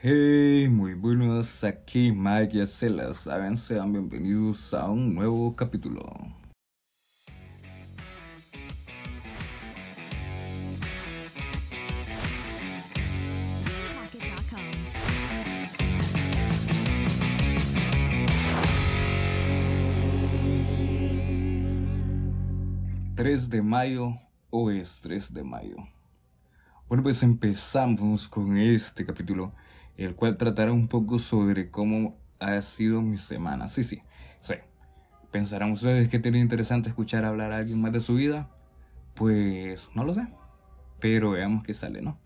Hey, muy buenos, aquí Mike y Acela, saben, sean bienvenidos a un nuevo capítulo. Pocket.com. 3 de mayo o es 3 de mayo. Bueno, pues empezamos con este capítulo, el cual tratará un poco sobre cómo ha sido mi semana. Sí, sí, sí. ¿Pensarán ustedes que tiene interesante escuchar hablar a alguien más de su vida? Pues no lo sé. Pero veamos qué sale, ¿no?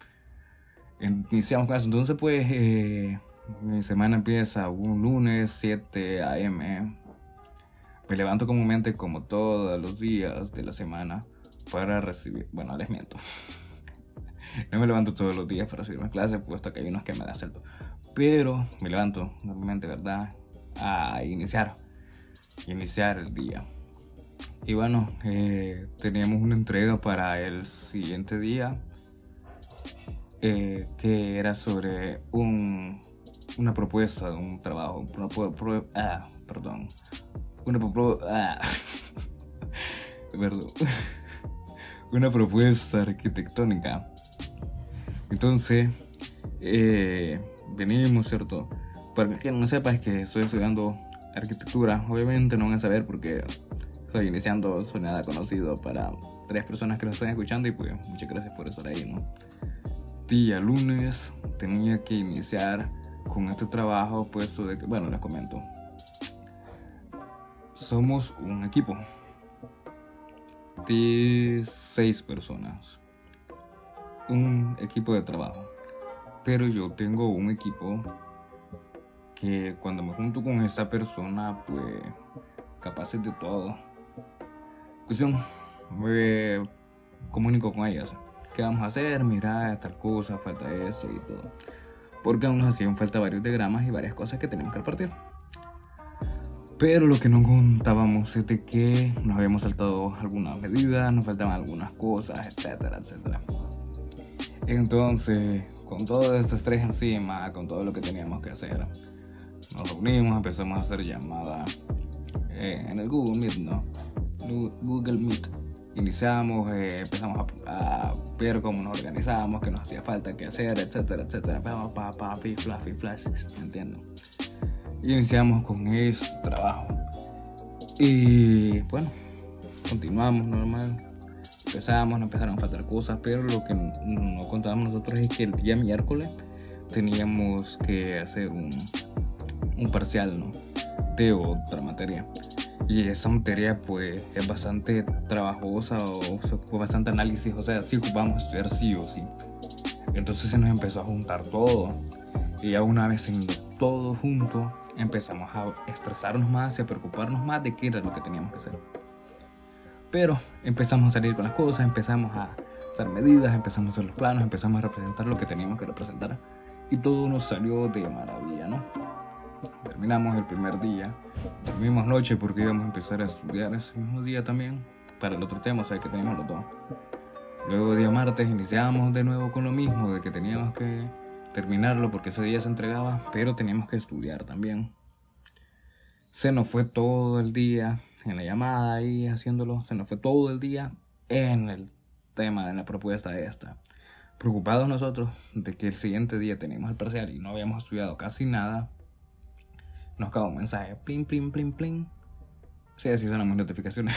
Iniciamos con eso. Entonces, pues, eh, mi semana empieza un lunes 7 a.m. Me levanto comúnmente como todos los días de la semana para recibir... Bueno, les miento. No me levanto todos los días para recibir mis clases, puesto que hay unos que me da celto. Pero me levanto normalmente, ¿verdad? A iniciar. Iniciar el día. Y bueno, eh, teníamos una entrega para el siguiente día. eh, que era sobre un, una propuesta de un trabajo. Pro- pro- ah. Una ah. Perdón. Una propuesta arquitectónica. Entonces, eh, venimos, ¿cierto? Para quien no sepa, es que estoy estudiando arquitectura. Obviamente no van a saber porque estoy iniciando, soy nada conocido para tres personas que nos están escuchando y pues muchas gracias por estar ahí, ¿no? Día lunes tenía que iniciar con este trabajo puesto de que, bueno, les comento. Somos un equipo de seis personas. Un equipo de trabajo. Pero yo tengo un equipo que cuando me junto con esta persona, pues capaces de todo. Cuestión, me comunico con ellas. ¿Qué vamos a hacer? Mira, tal cosa, falta esto y todo. Porque aún así aún falta varios diagramas y varias cosas que tenemos que repartir. Pero lo que no contábamos es de que nos habíamos saltado algunas medidas, nos faltaban algunas cosas, etcétera, etcétera. Entonces, con todo este estrés encima, con todo lo que teníamos que hacer, nos reunimos, empezamos a hacer llamadas eh, en el Google Meet, ¿no? Google Meet. Iniciamos, eh, empezamos a, ver cómo nos organizamos, qué nos hacía falta, qué hacer, etcétera, etcétera. Empezamos pa, pa, pi, flash, pi, flash. Y iniciamos con este trabajo. Y bueno, continuamos normal. Empezamos, nos empezaron a faltar cosas, pero lo que no contábamos nosotros es que el día miércoles teníamos que hacer un, un parcial, ¿no? De otra materia. Y esa materia, pues, es bastante trabajosa o se ocupa bastante análisis, o sea, sí ocupamos estudiar sí o sí. Entonces se nos empezó a juntar todo. Y ya una vez teniendo todo junto, empezamos a estresarnos más y a preocuparnos más de qué era lo que teníamos que hacer. Pero empezamos a salir con las cosas, empezamos a hacer medidas, empezamos a hacer los planos, empezamos a representar lo que teníamos que representar. Y todo nos salió de maravilla, ¿no? Terminamos el primer día, dormimos noche porque íbamos a empezar a estudiar ese mismo día también para el otro tema, o sea que teníamos los dos. Luego día martes iniciamos de nuevo con lo mismo, de que teníamos que terminarlo porque ese día se entregaba, pero teníamos que estudiar también. Se nos fue todo el día en la llamada ahí haciéndolo, se nos fue todo el día en el tema, en la propuesta esta. Preocupados nosotros de que el siguiente día teníamos el parcial y no habíamos estudiado casi nada, nos cae un mensaje, plin, plin, plin, plin. Sí, así son las notificaciones.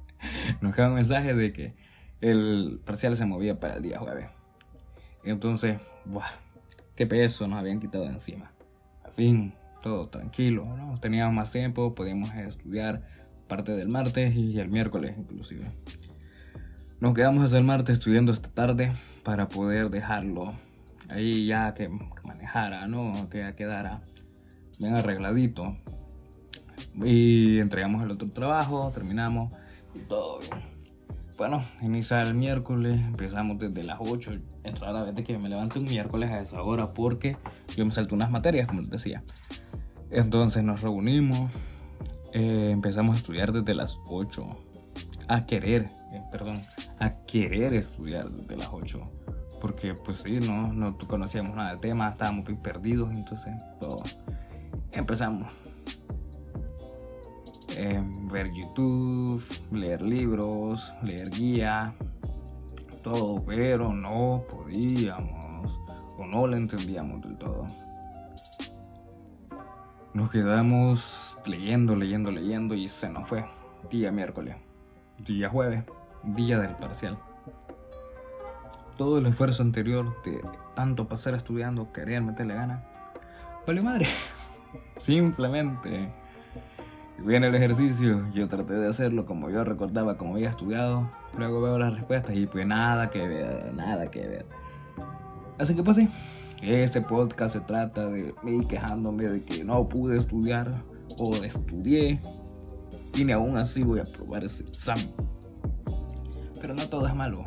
nos cae un mensaje de que el parcial se movía para el día jueves. Entonces, ¡buah! qué peso nos habían quitado de encima. Al fin, todo tranquilo, ¿no? Teníamos más tiempo, podíamos estudiar parte del martes y el miércoles inclusive. Nos quedamos hasta el martes estudiando esta tarde para poder dejarlo ahí ya que, manejara, ¿no? Que quedara bien arregladito. Y entregamos el otro trabajo, terminamos y todo bien. Bueno, iniciar el miércoles, empezamos desde las 8. Es rara vez que me levanto un miércoles a esa hora porque yo me salto unas materias, como les decía. Entonces nos reunimos, eh, empezamos a estudiar desde las 8. A querer, eh, perdón, a querer estudiar desde las 8. porque pues sí, no, no conocíamos nada del tema, estábamos bien perdidos, entonces todo. empezamos. Eh, ver YouTube, leer libros, leer guía, todo, pero no podíamos o no lo entendíamos del todo. Nos quedamos leyendo, leyendo, leyendo y se nos fue. Día miércoles, día jueves, día del parcial todo el esfuerzo anterior de tanto pasar estudiando, querer meterle gana, vale madre. Simplemente viene el ejercicio, yo traté de hacerlo como yo recordaba, como había estudiado, luego veo las respuestas y pues nada que ver, nada que ver. Así que pues sí, este podcast se trata de mí quejándome de que no pude estudiar o estudié y ni aún así voy a probar ese examen. Pero no todo es malo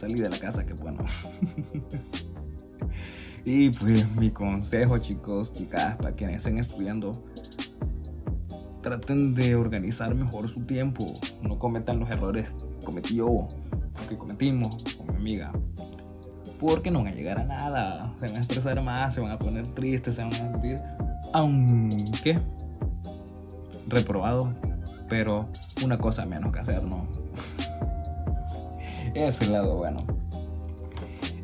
salí de la casa, que bueno. y pues mi consejo, chicos, chicas, para quienes estén estudiando, traten de organizar mejor su tiempo. No cometan los errores que cometí yo, que cometimos con mi amiga. Porque no van a llegar a nada. Se van a estresar más, se van a poner tristes, se van a sentir, aunque reprobado, pero una cosa menos que hacer, ¿no? es el lado bueno.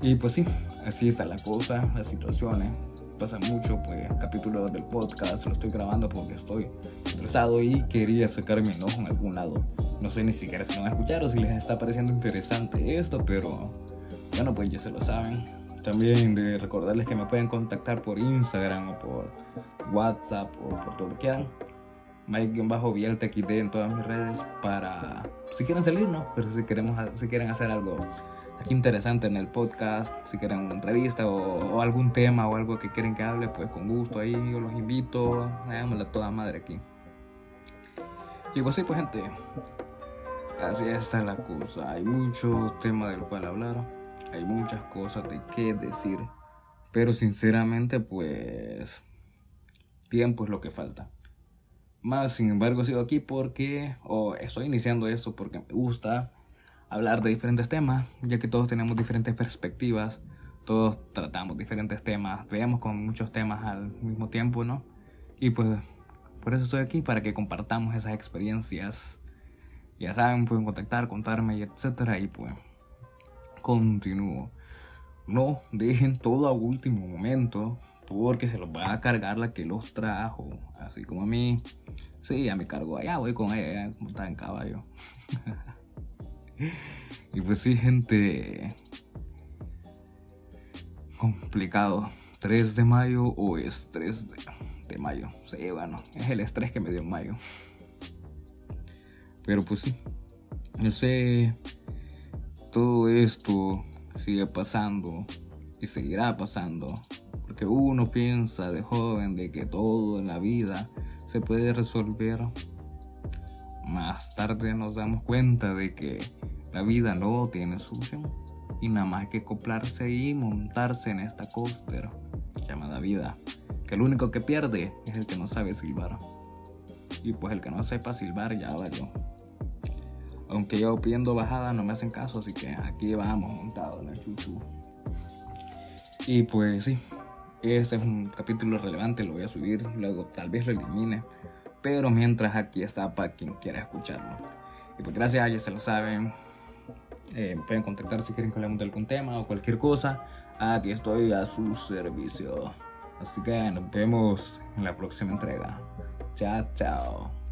Y pues sí, así está la cosa, las situaciones. Pasa mucho, pues, capítulos del podcast lo estoy grabando porque estoy estresado y quería sacar mi enojo en algún lado. No sé ni siquiera si van a escuchar o si les está pareciendo interesante esto, pero bueno, pues ya se lo saben. También de recordarles que me pueden contactar por Instagram o por WhatsApp o por todo lo que quieran. Mike-Bieltexd en todas mis redes para si quieren salir, ¿no? Pero si queremos si quieren hacer algo aquí interesante en el podcast, si quieren una entrevista o, algún tema o algo que quieren que hable, pues con gusto ahí yo los invito, hagámosla toda madre aquí. Y pues sí, pues gente, así está la cosa. Hay muchos temas del cual hablar, hay muchas cosas de qué decir, pero sinceramente pues tiempo es lo que falta. Más sin embargo sigo aquí porque, o estoy iniciando esto porque me gusta hablar de diferentes temas, ya que todos tenemos diferentes perspectivas, todos tratamos diferentes temas, veamos con muchos temas al mismo tiempo, ¿no? Y pues por eso estoy aquí, para que compartamos esas experiencias. Ya saben, pueden contactar, contarme, etcétera, y pues continúo. No dejen todo a último momento porque se los va a cargar la que los trajo, así como a mí. Sí, a mi cargo allá voy con ella, como está en caballo. y pues sí, gente. Complicado. 3 de mayo o es 3 de, mayo. Sí, bueno, es el estrés que me dio en mayo. Pero pues sí, yo sé, todo esto sigue pasando y seguirá pasando porque uno piensa de joven de que todo en la vida se puede resolver. Más tarde nos damos cuenta de que la vida no tiene solución. Y nada más hay que acoplarse y montarse en esta coaster llamada vida. Que el único que pierde es el que no sabe silbar. Y pues el que no sepa silbar ya valió. Aunque yo pidiendo bajada no me hacen caso, así que aquí vamos montados en el chuchu. Y pues sí, este es un capítulo relevante, lo voy a subir, luego tal vez lo elimine. Pero mientras aquí está para quien quiera escucharlo. Y pues gracias, ya se lo saben. Eh, pueden contactar si quieren que hablemos de algún tema o cualquier cosa. Aquí estoy a su servicio. Así que nos vemos en la próxima entrega. Chao, chao.